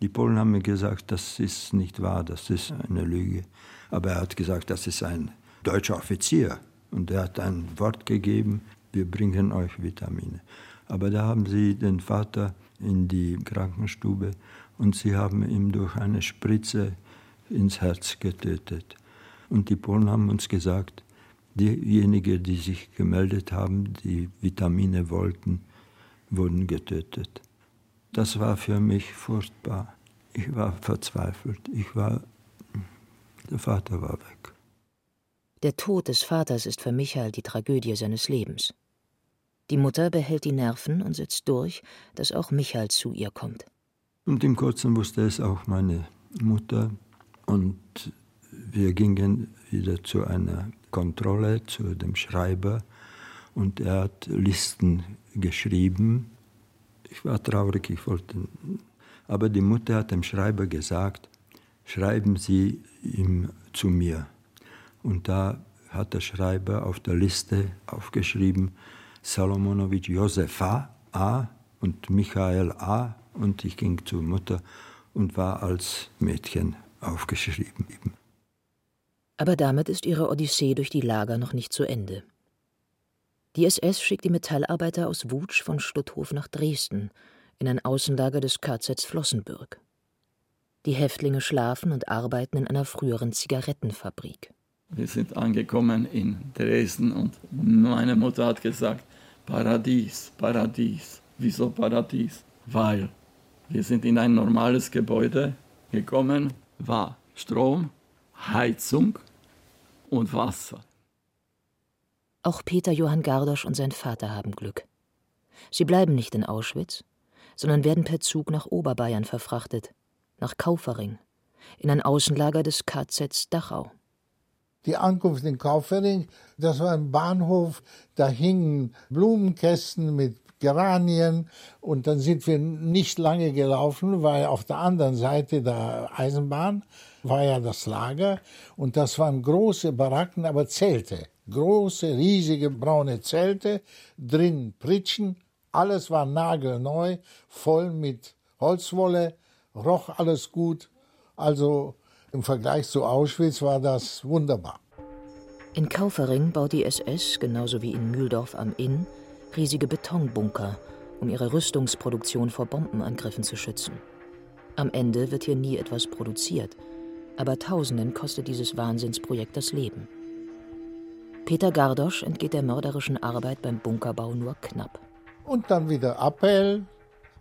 Die Polen haben mir gesagt, das ist nicht wahr, das ist eine Lüge. Aber er hat gesagt, das ist ein deutscher Offizier. Und er hat ein Wort gegeben, wir bringen euch Vitamine. Aber da haben sie den Vater in die Krankenstube und sie haben ihm durch eine Spritze ins Herz getötet. Und die Polen haben uns gesagt, diejenigen, die sich gemeldet haben, die Vitamine wollten, wurden getötet. Das war für mich furchtbar. Ich war verzweifelt. Ich war, der Vater war weg. Der Tod des Vaters ist für Michael die Tragödie seines Lebens. Die Mutter behält die Nerven und setzt durch, dass auch Michael zu ihr kommt. Und im Kurzen wusste es auch meine Mutter. Und wir gingen wieder zu einer Kontrolle, zu dem Schreiber. Und er hat Listen geschrieben. Ich war traurig, ich wollte. Aber die Mutter hat dem Schreiber gesagt: Schreiben Sie ihm zu mir. Und da hat der Schreiber auf der Liste aufgeschrieben: Salomonowitsch Josefa A. und Michael A. Und ich ging zur Mutter und war als Mädchen aufgeschrieben. Aber damit ist ihre Odyssee durch die Lager noch nicht zu Ende. Die SS schickt die Metallarbeiter aus Wutsch von Stutthof nach Dresden, in ein Außenlager des KZs Flossenbürg. Die Häftlinge schlafen und arbeiten in einer früheren Zigarettenfabrik. Wir sind angekommen in Dresden und meine Mutter hat gesagt, Paradies, Paradies. Wieso Paradies? Weil wir sind in ein normales Gebäude gekommen, war Strom, Heizung und Wasser. Auch Peter Johann Gardosch und sein Vater haben Glück. Sie bleiben nicht in Auschwitz, sondern werden per Zug nach Oberbayern verfrachtet, nach Kaufering, in ein Außenlager des KZs Dachau. Die Ankunft in Kaufering, das war ein Bahnhof, da hingen Blumenkästen mit Geranien und dann sind wir nicht lange gelaufen, weil auf der anderen Seite der Eisenbahn war ja das Lager. Und das waren große Baracken, aber Zelte. Große, riesige braune Zelte, drin Pritschen, alles war nagelneu, voll mit Holzwolle, roch alles gut. Also im Vergleich zu Auschwitz war das wunderbar. In Kaufering baut die SS, genauso wie in Mühldorf am Inn, riesige Betonbunker, um ihre Rüstungsproduktion vor Bombenangriffen zu schützen. Am Ende wird hier nie etwas produziert, aber Tausenden kostet dieses Wahnsinnsprojekt das Leben. Peter Gardosch entgeht der mörderischen Arbeit beim Bunkerbau nur knapp. Und dann wieder Appell,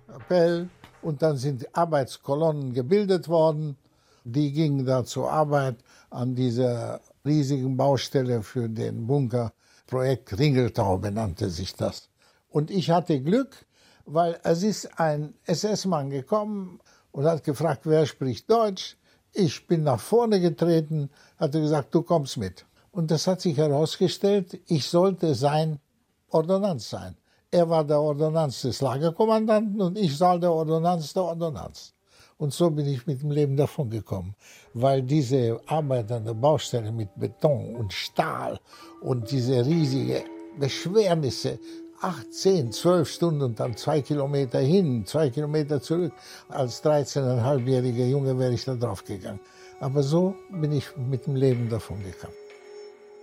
Appell, und dann sind Arbeitskolonnen gebildet worden. Die gingen da zur Arbeit an dieser riesigen Baustelle für den Bunker. Projekt Ringeltaube nannte sich das. Und ich hatte Glück, weil es ist ein SS-Mann gekommen und hat gefragt, wer spricht Deutsch. Ich bin nach vorne getreten, hatte gesagt, du kommst mit. Und das hat sich herausgestellt, ich sollte sein Ordonnanz sein. Er war der Ordonnanz des Lagerkommandanten und ich soll der Ordonnanz der Ordonnanz. Und so bin ich mit dem Leben davon gekommen, weil diese Arbeit an der Baustelle mit Beton und Stahl und diese riesige Beschwernisse, acht, zehn, zwölf Stunden und dann zwei Kilometer hin, zwei Kilometer zurück. Als 13,5-jähriger Junge wäre ich da drauf gegangen. Aber so bin ich mit dem Leben davon gekommen.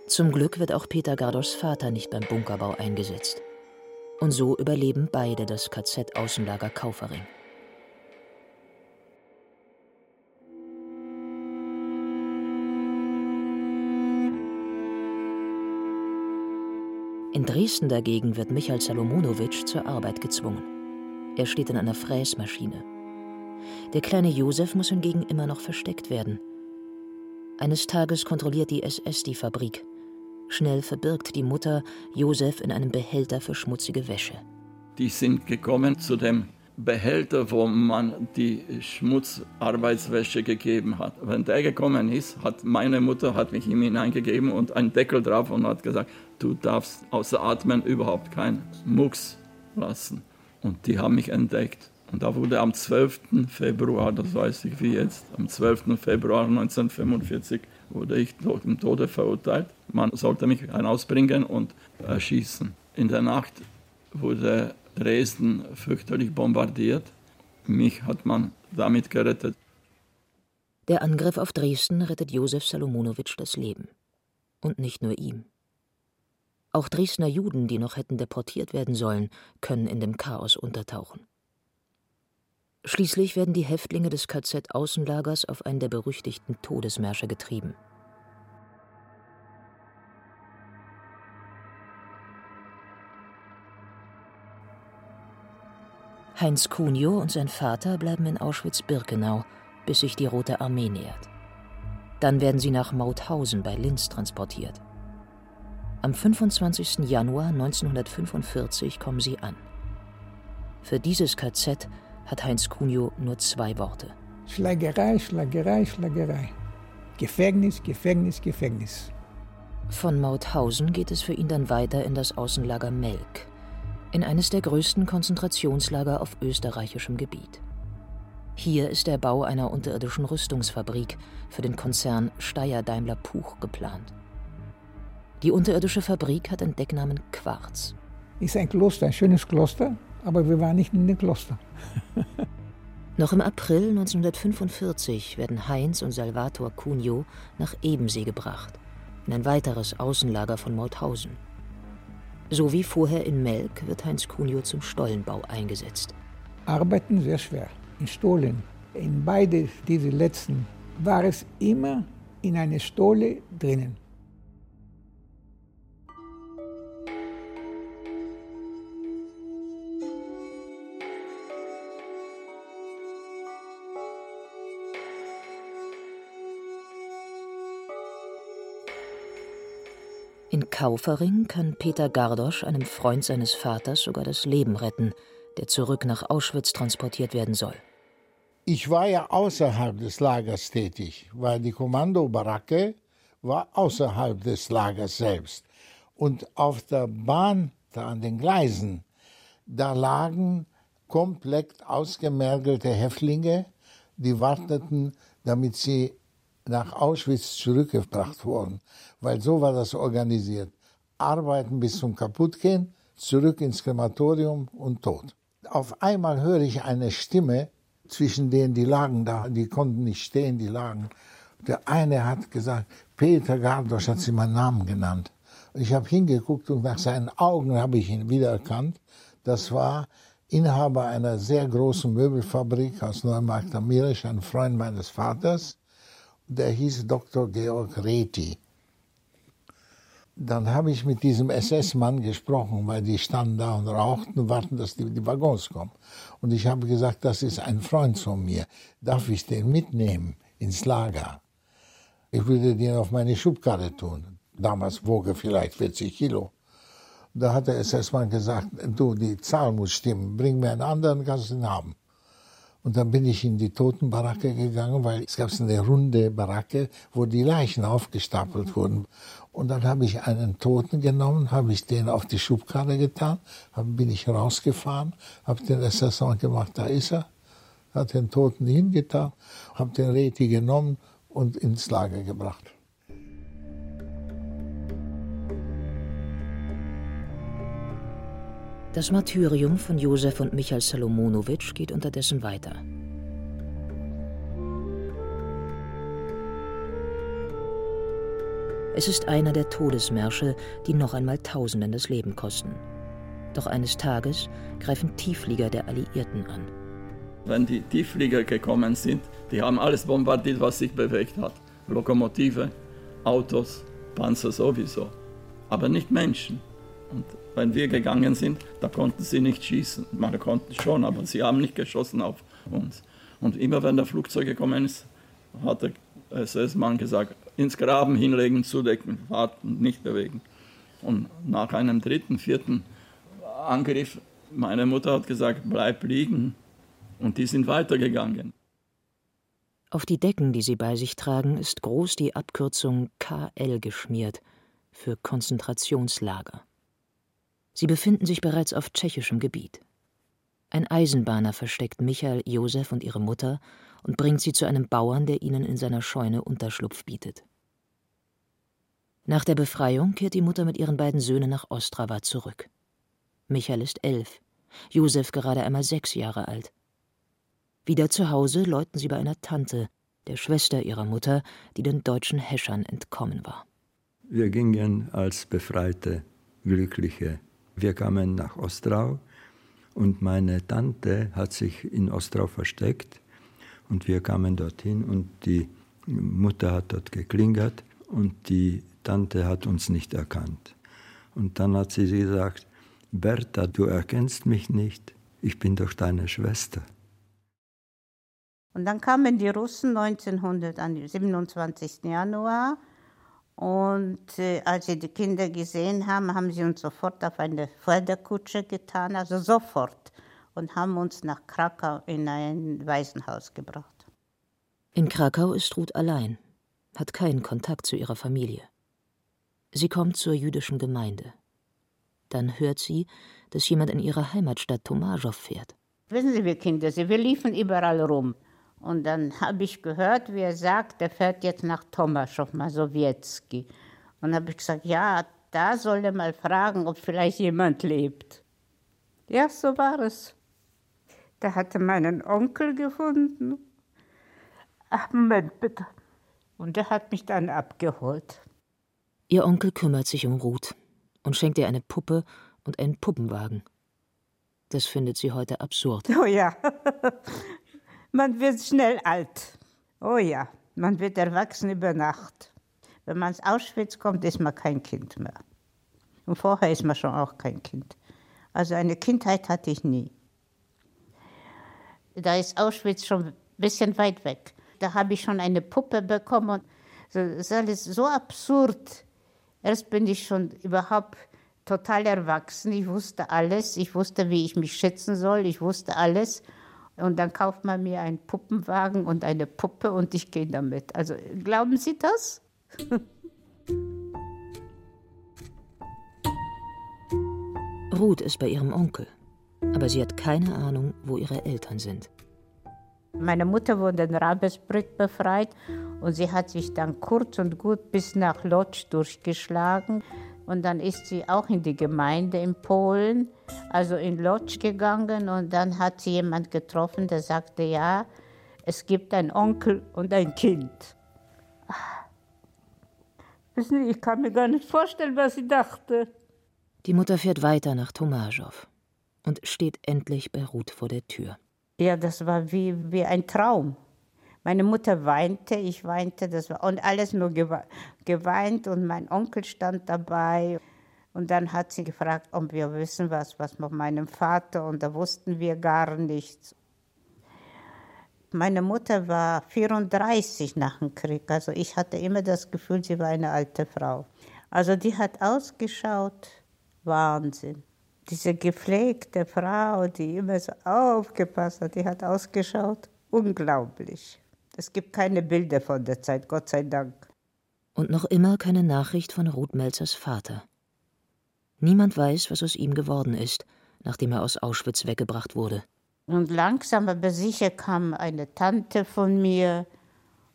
Zum Glück wird auch Peter Gardoschs Vater nicht beim Bunkerbau eingesetzt. Und so überleben beide das KZ-Außenlager Kaufering. In Dresden dagegen wird Michael Salomonowitsch zur Arbeit gezwungen. Er steht in einer Fräsmaschine. Der kleine Josef muss hingegen immer noch versteckt werden. Eines Tages kontrolliert die SS die Fabrik. Schnell verbirgt die Mutter Josef in einem Behälter für schmutzige Wäsche. Die sind gekommen zu dem Behälter, wo man die Schmutzarbeitswäsche gegeben hat. Wenn der gekommen ist, hat meine Mutter hat mich ihm hineingegeben und einen Deckel drauf und hat gesagt, du darfst außer Atmen überhaupt keinen Mucks lassen. Und die haben mich entdeckt. Und da wurde am 12. Februar, das weiß ich wie jetzt, am 12. Februar 1945 wurde ich zum Tode verurteilt. Man sollte mich hinausbringen und erschießen. In der Nacht wurde Dresden fürchterlich bombardiert. Mich hat man damit gerettet. Der Angriff auf Dresden rettet Josef Salomonowitsch das Leben. Und nicht nur ihm. Auch Dresdner Juden, die noch hätten deportiert werden sollen, können in dem Chaos untertauchen. Schließlich werden die Häftlinge des KZ-Außenlagers auf einen der berüchtigten Todesmärsche getrieben. Heinz Kunio und sein Vater bleiben in Auschwitz-Birkenau, bis sich die Rote Armee nähert. Dann werden sie nach Mauthausen bei Linz transportiert. Am 25. Januar 1945 kommen sie an. Für dieses KZ hat Heinz Kunio nur zwei Worte. Schlagerei, Schlagerei, Schlagerei. Gefängnis, Gefängnis, Gefängnis. Von Mauthausen geht es für ihn dann weiter in das Außenlager Melk, in eines der größten Konzentrationslager auf österreichischem Gebiet. Hier ist der Bau einer unterirdischen Rüstungsfabrik für den Konzern Steyr Daimler Puch geplant. Die unterirdische Fabrik hat den Decknamen Quarz. Ist ein Kloster, ein schönes Kloster, aber wir waren nicht in dem Kloster. Noch im April 1945 werden Heinz und Salvator Cunio nach Ebensee gebracht, in ein weiteres Außenlager von Mauthausen. So wie vorher in Melk wird Heinz Cunio zum Stollenbau eingesetzt. Arbeiten sehr schwer, in Stollen. In beide diese letzten war es immer in eine Stolle drinnen. In Kaufering kann Peter Gardosch einem Freund seines Vaters sogar das Leben retten, der zurück nach Auschwitz transportiert werden soll. Ich war ja außerhalb des Lagers tätig, weil die Kommandobaracke war außerhalb des Lagers selbst. Und auf der Bahn, da an den Gleisen, da lagen komplett ausgemergelte Häftlinge, die warteten, damit sie nach Auschwitz zurückgebracht worden, weil so war das organisiert. Arbeiten bis zum Kaputtgehen, zurück ins Krematorium und tot. Auf einmal höre ich eine Stimme zwischen denen, die lagen da, die konnten nicht stehen, die lagen. Der eine hat gesagt, Peter Gardosch hat sie meinen Namen genannt. Ich habe hingeguckt und nach seinen Augen habe ich ihn wiedererkannt. Das war Inhaber einer sehr großen Möbelfabrik aus Neumarkt am Meerisch, ein Freund meines Vaters. Der hieß Dr. Georg Reti. Dann habe ich mit diesem SS-Mann gesprochen, weil die standen da und rauchten und warten, dass die, die Waggons kommen. Und ich habe gesagt, das ist ein Freund von mir. Darf ich den mitnehmen ins Lager? Ich würde den auf meine Schubkarre tun. Damals woge vielleicht 40 Kilo. Da hat der SS-Mann gesagt, du, die Zahl muss stimmen, bring mir einen anderen, kannst ihn haben. Und dann bin ich in die Totenbaracke gegangen, weil es gab eine runde Baracke, wo die Leichen aufgestapelt wurden. Und dann habe ich einen Toten genommen, habe ich den auf die Schubkarre getan, dann bin ich rausgefahren, habe den SS-Mann gemacht, da ist er, hat den Toten hingetan, habe den Reti genommen und ins Lager gebracht. Das Martyrium von Josef und Michael Salomonowitsch geht unterdessen weiter. Es ist einer der Todesmärsche, die noch einmal Tausenden das Leben kosten. Doch eines Tages greifen Tiefflieger der Alliierten an. Wenn die Tiefflieger gekommen sind, die haben alles bombardiert, was sich bewegt hat. Lokomotive, Autos, Panzer sowieso. Aber nicht Menschen. Und wenn wir gegangen sind, da konnten sie nicht schießen. Man konnte schon, aber sie haben nicht geschossen auf uns. Und immer wenn der Flugzeug gekommen ist, hat der SS-Mann gesagt, ins Graben hinlegen, zudecken, warten, nicht bewegen. Und nach einem dritten, vierten Angriff, meine Mutter hat gesagt, bleib liegen. Und die sind weitergegangen. Auf die Decken, die sie bei sich tragen, ist groß die Abkürzung KL geschmiert für Konzentrationslager. Sie befinden sich bereits auf tschechischem Gebiet. Ein Eisenbahner versteckt Michael, Josef und ihre Mutter und bringt sie zu einem Bauern, der ihnen in seiner Scheune Unterschlupf bietet. Nach der Befreiung kehrt die Mutter mit ihren beiden Söhnen nach Ostrava zurück. Michael ist elf, Josef gerade einmal sechs Jahre alt. Wieder zu Hause läuten sie bei einer Tante, der Schwester ihrer Mutter, die den deutschen Häschern entkommen war. Wir gingen als befreite, glückliche wir kamen nach Ostrau und meine Tante hat sich in Ostrau versteckt und wir kamen dorthin und die Mutter hat dort geklingelt und die Tante hat uns nicht erkannt. Und dann hat sie gesagt, Bertha, du erkennst mich nicht, ich bin doch deine Schwester. Und dann kamen die Russen 1900, am 27. Januar und äh, als sie die Kinder gesehen haben, haben sie uns sofort auf eine Förderkutsche getan, also sofort, und haben uns nach Krakau in ein Waisenhaus gebracht. In Krakau ist Ruth allein, hat keinen Kontakt zu ihrer Familie. Sie kommt zur jüdischen Gemeinde. Dann hört sie, dass jemand in ihre Heimatstadt Tomaschow fährt. Wissen Sie, wir Kinder, wir liefen überall rum. Und dann habe ich gehört, wie er sagt, er fährt jetzt nach Tomaschow, Masowiecki. Und habe ich gesagt, ja, da soll er mal fragen, ob vielleicht jemand lebt. Ja, so war es. Da hatte meinen Onkel gefunden. Ach, Moment, bitte. Und der hat mich dann abgeholt. Ihr Onkel kümmert sich um Ruth und schenkt ihr eine Puppe und einen Puppenwagen. Das findet sie heute absurd. Oh ja, Man wird schnell alt. Oh ja, man wird erwachsen über Nacht. Wenn man ins Auschwitz kommt, ist man kein Kind mehr. Und vorher ist man schon auch kein Kind. Also eine Kindheit hatte ich nie. Da ist Auschwitz schon ein bisschen weit weg. Da habe ich schon eine Puppe bekommen. Das ist alles so absurd. Erst bin ich schon überhaupt total erwachsen. Ich wusste alles. Ich wusste, wie ich mich schützen soll. Ich wusste alles. Und dann kauft man mir einen Puppenwagen und eine Puppe und ich gehe damit. Also glauben Sie das? Ruth ist bei ihrem Onkel, aber sie hat keine Ahnung, wo ihre Eltern sind. Meine Mutter wurde in Rabesbrück befreit und sie hat sich dann kurz und gut bis nach Lodz durchgeschlagen. Und dann ist sie auch in die Gemeinde in Polen, also in Lodz gegangen. Und dann hat sie jemand getroffen, der sagte, ja, es gibt einen Onkel und ein Kind. Sie, ich kann mir gar nicht vorstellen, was sie dachte. Die Mutter fährt weiter nach Tomaschow. Und steht endlich bei Ruth vor der Tür. Ja, das war wie, wie ein Traum. Meine Mutter weinte, ich weinte, das war und alles nur geweint und mein Onkel stand dabei. Und dann hat sie gefragt, ob wir wissen was, was mit meinem Vater und da wussten wir gar nichts. Meine Mutter war 34 nach dem Krieg, also ich hatte immer das Gefühl, sie war eine alte Frau. Also die hat ausgeschaut, Wahnsinn. Diese gepflegte Frau, die immer so aufgepasst hat, die hat ausgeschaut, unglaublich. Es gibt keine Bilder von der Zeit, Gott sei Dank. Und noch immer keine Nachricht von Ruth Melzers Vater. Niemand weiß, was aus ihm geworden ist, nachdem er aus Auschwitz weggebracht wurde. Und langsam aber sicher kam eine Tante von mir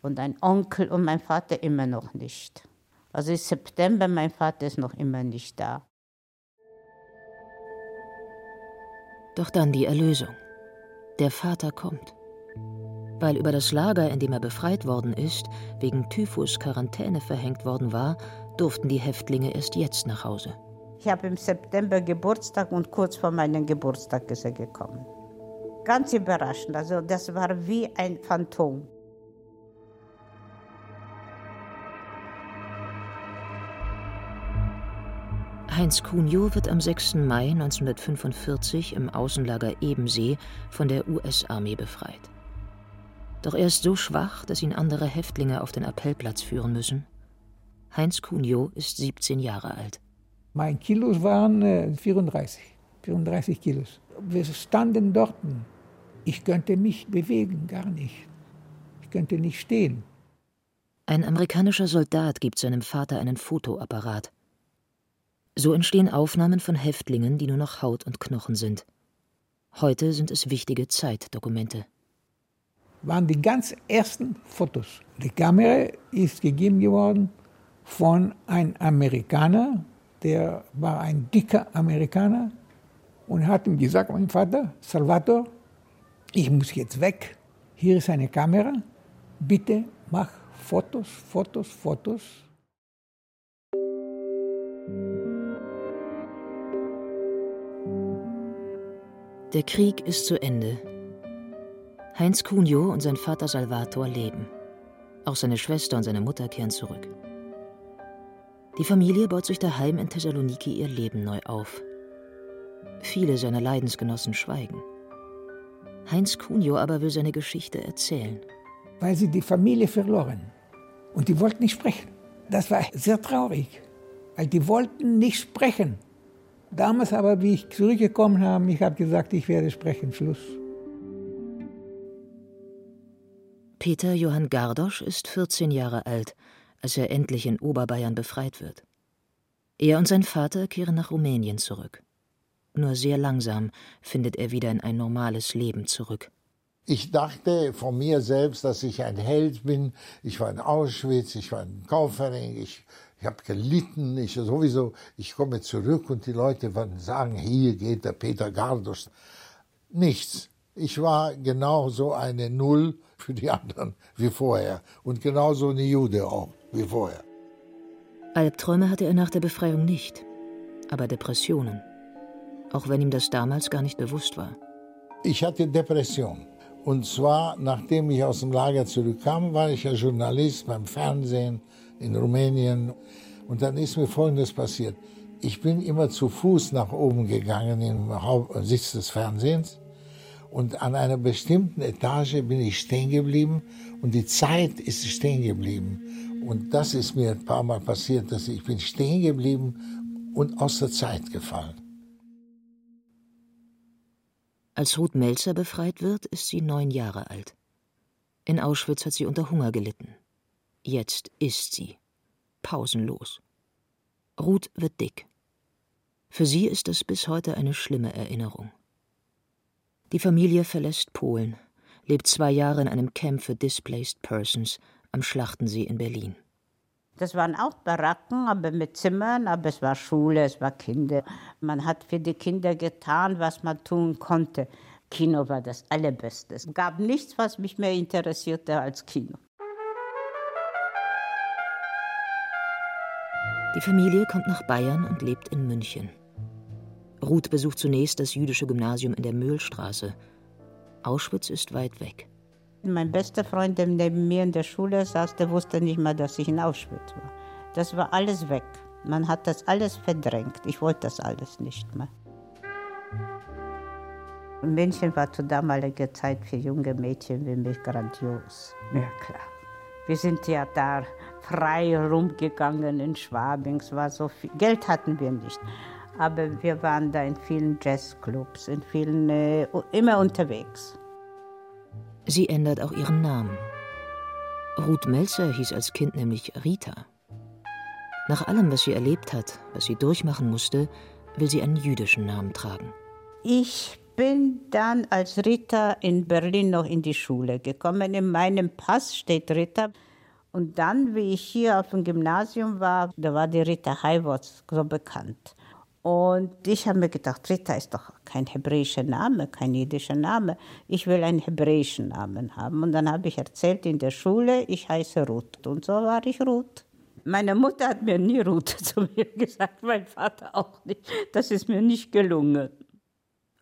und ein Onkel und mein Vater immer noch nicht. Also ist September, mein Vater ist noch immer nicht da. Doch dann die Erlösung. Der Vater kommt weil über das Lager, in dem er befreit worden ist, wegen Typhus Quarantäne verhängt worden war, durften die Häftlinge erst jetzt nach Hause. Ich habe im September Geburtstag und kurz vor meinem Geburtstag ist er gekommen. Ganz überraschend, also das war wie ein Phantom. Heinz Cunio wird am 6. Mai 1945 im Außenlager Ebensee von der US-Armee befreit. Doch er ist so schwach, dass ihn andere Häftlinge auf den Appellplatz führen müssen. Heinz Cunio ist 17 Jahre alt. Mein Kilos waren äh, 34, 34 Kilos. Wir standen dort. Ich könnte mich bewegen, gar nicht. Ich könnte nicht stehen. Ein amerikanischer Soldat gibt seinem Vater einen Fotoapparat. So entstehen Aufnahmen von Häftlingen, die nur noch Haut und Knochen sind. Heute sind es wichtige Zeitdokumente waren die ganz ersten Fotos. Die Kamera ist gegeben geworden von einem Amerikaner, der war ein dicker Amerikaner und hat ihm gesagt, mein Vater, Salvator, ich muss jetzt weg, hier ist eine Kamera, bitte mach Fotos, Fotos, Fotos. Der Krieg ist zu Ende Heinz Cunio und sein Vater Salvator leben. Auch seine Schwester und seine Mutter kehren zurück. Die Familie baut sich daheim in Thessaloniki ihr Leben neu auf. Viele seiner Leidensgenossen schweigen. Heinz Cunio aber will seine Geschichte erzählen. Weil sie die Familie verloren. Und die wollten nicht sprechen. Das war sehr traurig. Weil die wollten nicht sprechen. Damals aber, wie ich zurückgekommen habe, ich habe gesagt, ich werde sprechen, Schluss. Peter Johann Gardosch ist 14 Jahre alt, als er endlich in Oberbayern befreit wird. Er und sein Vater kehren nach Rumänien zurück. Nur sehr langsam findet er wieder in ein normales Leben zurück. Ich dachte von mir selbst, dass ich ein Held bin. Ich war in Auschwitz, ich war in Kaufering, ich, ich habe gelitten, ich sowieso. Ich komme zurück und die Leute werden sagen, hier geht der Peter Gardosch. Nichts. Ich war genau so eine Null für die anderen wie vorher. Und genauso eine Jude auch wie vorher. Albträume hatte er nach der Befreiung nicht, aber Depressionen. Auch wenn ihm das damals gar nicht bewusst war. Ich hatte Depression. Und zwar, nachdem ich aus dem Lager zurückkam, war ich ja Journalist beim Fernsehen in Rumänien. Und dann ist mir Folgendes passiert. Ich bin immer zu Fuß nach oben gegangen im Hauptsitz des Fernsehens und an einer bestimmten Etage bin ich stehen geblieben und die Zeit ist stehen geblieben. Und das ist mir ein paar Mal passiert, dass ich bin stehen geblieben und aus der Zeit gefallen. Als Ruth Melzer befreit wird, ist sie neun Jahre alt. In Auschwitz hat sie unter Hunger gelitten. Jetzt isst sie. Pausenlos. Ruth wird dick. Für sie ist das bis heute eine schlimme Erinnerung. Die Familie verlässt Polen, lebt zwei Jahre in einem Camp für Displaced Persons am Schlachtensee in Berlin. Das waren auch Baracken, aber mit Zimmern, aber es war Schule, es war Kinder. Man hat für die Kinder getan, was man tun konnte. Kino war das Allerbeste. Es gab nichts, was mich mehr interessierte als Kino. Die Familie kommt nach Bayern und lebt in München. Ruth besucht zunächst das jüdische Gymnasium in der Mühlstraße. Auschwitz ist weit weg. Mein bester Freund, der neben mir in der Schule saß, der wusste nicht mal, dass ich in Auschwitz war. Das war alles weg. Man hat das alles verdrängt. Ich wollte das alles nicht mehr. München war zu damaliger Zeit für junge Mädchen wie mich grandios. Ja, klar. Wir sind ja da frei rumgegangen in Schwabing. Es war so viel. Geld hatten wir nicht. Aber wir waren da in vielen Jazzclubs, in vielen, äh, immer unterwegs. Sie ändert auch ihren Namen. Ruth Melzer hieß als Kind nämlich Rita. Nach allem, was sie erlebt hat, was sie durchmachen musste, will sie einen jüdischen Namen tragen. Ich bin dann als Rita in Berlin noch in die Schule gekommen. In meinem Pass steht Rita. Und dann, wie ich hier auf dem Gymnasium war, da war die Rita Heiwurz so bekannt. Und ich habe mir gedacht, Rita ist doch kein hebräischer Name, kein jüdischer Name. Ich will einen hebräischen Namen haben. Und dann habe ich erzählt in der Schule, ich heiße Ruth. Und so war ich Ruth. Meine Mutter hat mir nie Ruth zu mir gesagt, mein Vater auch nicht. Das ist mir nicht gelungen.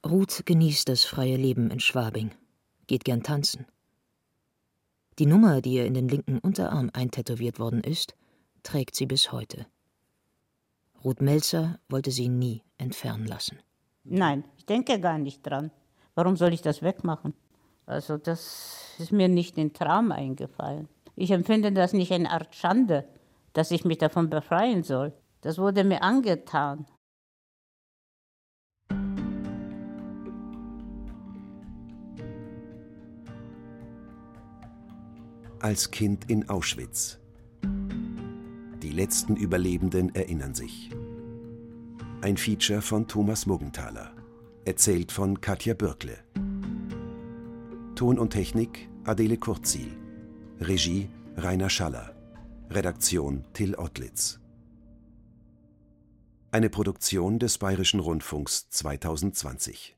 Ruth genießt das freie Leben in Schwabing, geht gern tanzen. Die Nummer, die ihr in den linken Unterarm eintätowiert worden ist, trägt sie bis heute. Ruth Melzer wollte sie nie entfernen lassen. Nein, ich denke gar nicht dran. Warum soll ich das wegmachen? Also das ist mir nicht in Traum eingefallen. Ich empfinde das nicht eine Art Schande, dass ich mich davon befreien soll. Das wurde mir angetan. Als Kind in Auschwitz. Die letzten Überlebenden erinnern sich. Ein Feature von Thomas Muggenthaler. Erzählt von Katja Bürkle. Ton und Technik Adele Kurzil. Regie Rainer Schaller. Redaktion Till Ottlitz. Eine Produktion des Bayerischen Rundfunks 2020.